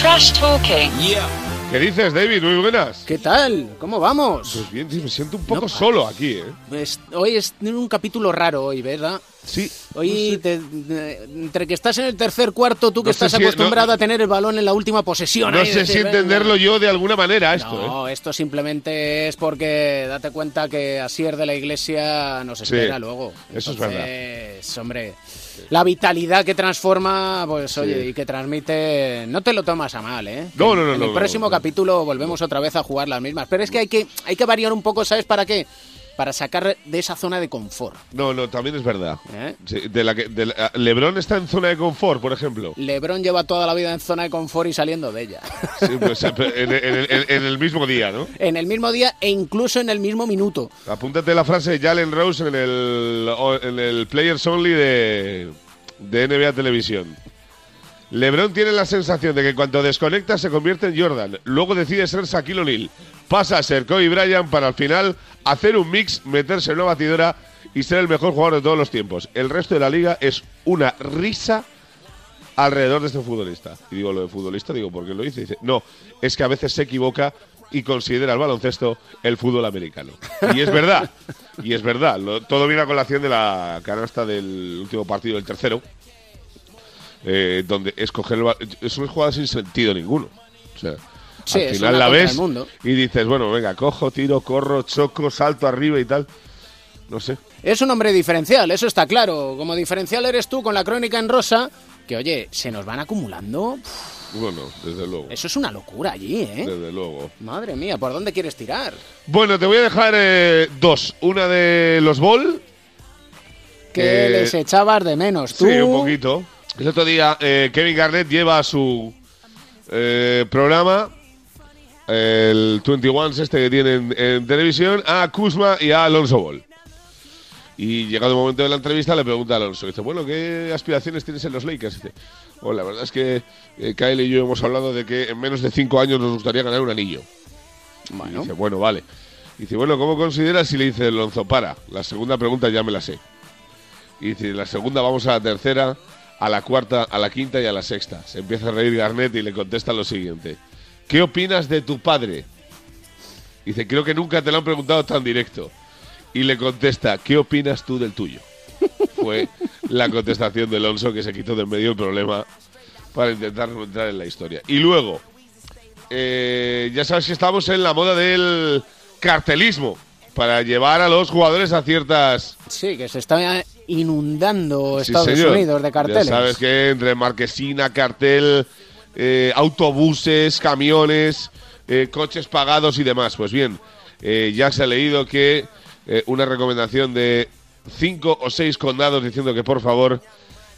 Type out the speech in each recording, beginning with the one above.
Trash Talking. ¿Qué dices, David? Muy buenas. ¿Qué tal? ¿Cómo vamos? Pues bien, sí, me siento un poco No solo aquí, ¿eh? Pues hoy es un capítulo raro hoy, ¿verdad? Sí. Hoy, te- de- entre que estás en el tercer cuarto, tú que No sé estás si- acostumbrado no- a tener el balón en la última posesión. No ahí, sé si entenderlo yo de alguna manera esto, ¿eh? No, esto simplemente es porque date cuenta que Asier de la Iglesia nos espera luego. eso es Entonces, hombre, la vitalidad que transforma, pues oye, y que transmite, no te lo tomas a mal, ¿eh? No, no, no, En el próximo capítulo volvemos otra vez a jugar las mismas. Pero es que hay que, hay que variar un poco, ¿sabes para qué? Para sacar de esa zona de confort. No, no, también es verdad. ¿Eh? Sí, de la que, de la- Lebron está en zona de confort, por ejemplo. Lebron lleva toda la vida en zona de confort y saliendo de ella. Sí, pues, en, en- en- en el mismo día, ¿no? en el mismo día e incluso en el mismo minuto. Apúntate la frase de Jalen Rose en el, en el Players Only de, de NBA Televisión. LeBron tiene la sensación de que cuando desconecta se convierte en Jordan. Luego decide ser Shaquille O'Neal. Pasa a ser Kobe Bryant para al final hacer un mix, meterse en una batidora y ser el mejor jugador de todos los tiempos. El resto de la liga es una risa alrededor de este futbolista. Y digo lo de futbolista, digo, ¿por qué lo dice? Dice, no, es que a veces se equivoca y considera el baloncesto el fútbol americano. Y es verdad, y es verdad. Todo viene a colación de la canasta del último partido, del tercero, eh, donde escoger el ba- es una jugada sin sentido ninguno. O sea, Sí, al final la ves mundo. y dices, bueno, venga, cojo, tiro, corro, choco, salto arriba y tal. No sé. Es un hombre diferencial, eso está claro. Como diferencial eres tú con la crónica en rosa, que oye, se nos van acumulando. Bueno, desde luego. Eso es una locura allí, ¿eh? Desde luego. Madre mía, ¿por dónde quieres tirar? Bueno, te voy a dejar eh, dos. Una de los Ball. Que Eh, les echabas de menos. Tú, Sí, un poquito. El otro día eh, Kevin Garnett lleva su eh, programa, el 21 este que tienen en televisión, a Kuzma y a Alonso Ball. Y llegado el momento de la entrevista le pregunta a Alonso, dice, bueno, ¿qué aspiraciones tienes en los Lakers? Dice, "Oh, la verdad es que eh, Kyle y yo hemos hablado de que en menos de cinco años nos gustaría ganar un anillo. Y dice, bueno, vale. Dice, bueno, ¿cómo consideras? Y le dice Alonso, para, la segunda pregunta ya me la sé. Y dice, la segunda vamos a la tercera, a la cuarta, a la quinta y a la sexta. Se empieza a reír Garnett y le contesta lo siguiente. ¿Qué opinas de tu padre? Dice, creo que nunca te lo han preguntado tan directo. Y le contesta, ¿qué opinas tú del tuyo? Fue la contestación de Alonso que se quitó del medio el problema para intentar entrar en la historia. Y luego, eh, ya sabes que estamos en la moda del cartelismo para llevar a los jugadores a ciertas Sí, que se está inundando Sí, Estados señor. Unidos de carteles. Ya sabes que entre marquesina, cartel, eh, autobuses, camiones, eh, coches pagados y demás. Pues bien, eh, ya se ha leído que una recomendación de cinco o seis condados diciendo que por favor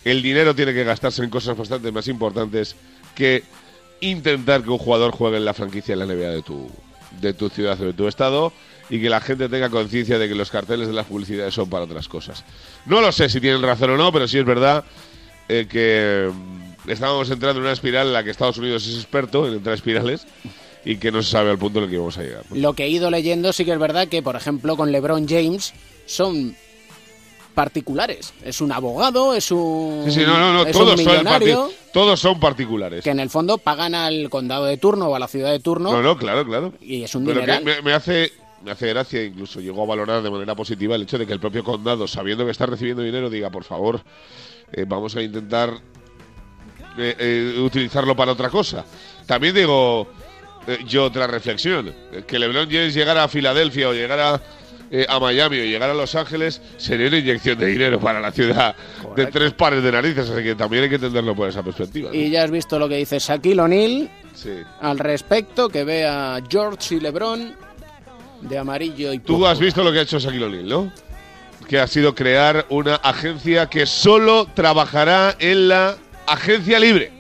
el dinero tiene que gastarse en cosas bastante más importantes que intentar que un jugador juegue en la franquicia en la NBA de tu, de tu ciudad o de tu estado y que la gente tenga conciencia de que los carteles de las publicidades son para otras cosas. No lo sé si tienen razón o no, pero sí es verdad que estábamos entrando en una espiral en la que Estados Unidos es experto en entrar espirales y que no se sabe al punto en el que vamos a llegar. Lo que he ido leyendo sí que es verdad que, por ejemplo, con LeBron James son particulares. Es un abogado, es un, Sí, sí, no, no, no, es todos un son, millonario todos son particulares. que en el fondo pagan al condado de turno o a la ciudad de turno No, no, claro, claro. y es un Pero que dineral. me, me hace me hace gracia, incluso llegó a valorar de manera positiva el hecho de que el propio condado, sabiendo que está recibiendo dinero, diga, por favor, eh, vamos a intentar eh, eh, utilizarlo para otra cosa. También digo eh, yo otra reflexión, que LeBron James llegara a Filadelfia o llegara a Miami o llegara a Los Ángeles sería una inyección de dinero para la ciudad de tres pares de narices, así que también hay que entenderlo por esa perspectiva. ¿no? Y ya has visto lo que dice Shaquille O'Neal Sí. al respecto, que ve a George y LeBron de amarillo y Tú púrpura. has visto lo que ha hecho Shaquille O'Neal, ¿no? Que ha sido crear una agencia que solo trabajará en la agencia libre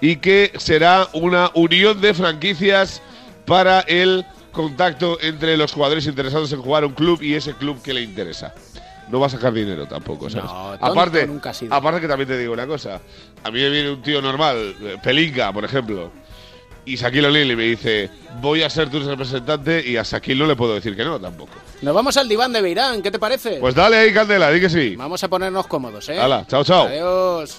y que será una unión de franquicias para el contacto entre los jugadores interesados en jugar a un club y ese club que le interesa. No va a sacar dinero tampoco, ¿sabes? No, aparte, nunca ha sido. aparte que también te digo una cosa. A mí me viene un tío normal, eh, Pelinka, por ejemplo, y Shaquille O'Neal y me dice, voy a ser tu representante y a Shaquille no le puedo decir que no tampoco. Nos vamos al diván de Beirán, ¿qué te parece? Pues dale ahí, Candela, di que sí. Vamos a ponernos cómodos, ¿eh? Hala, chao, chao. Adiós.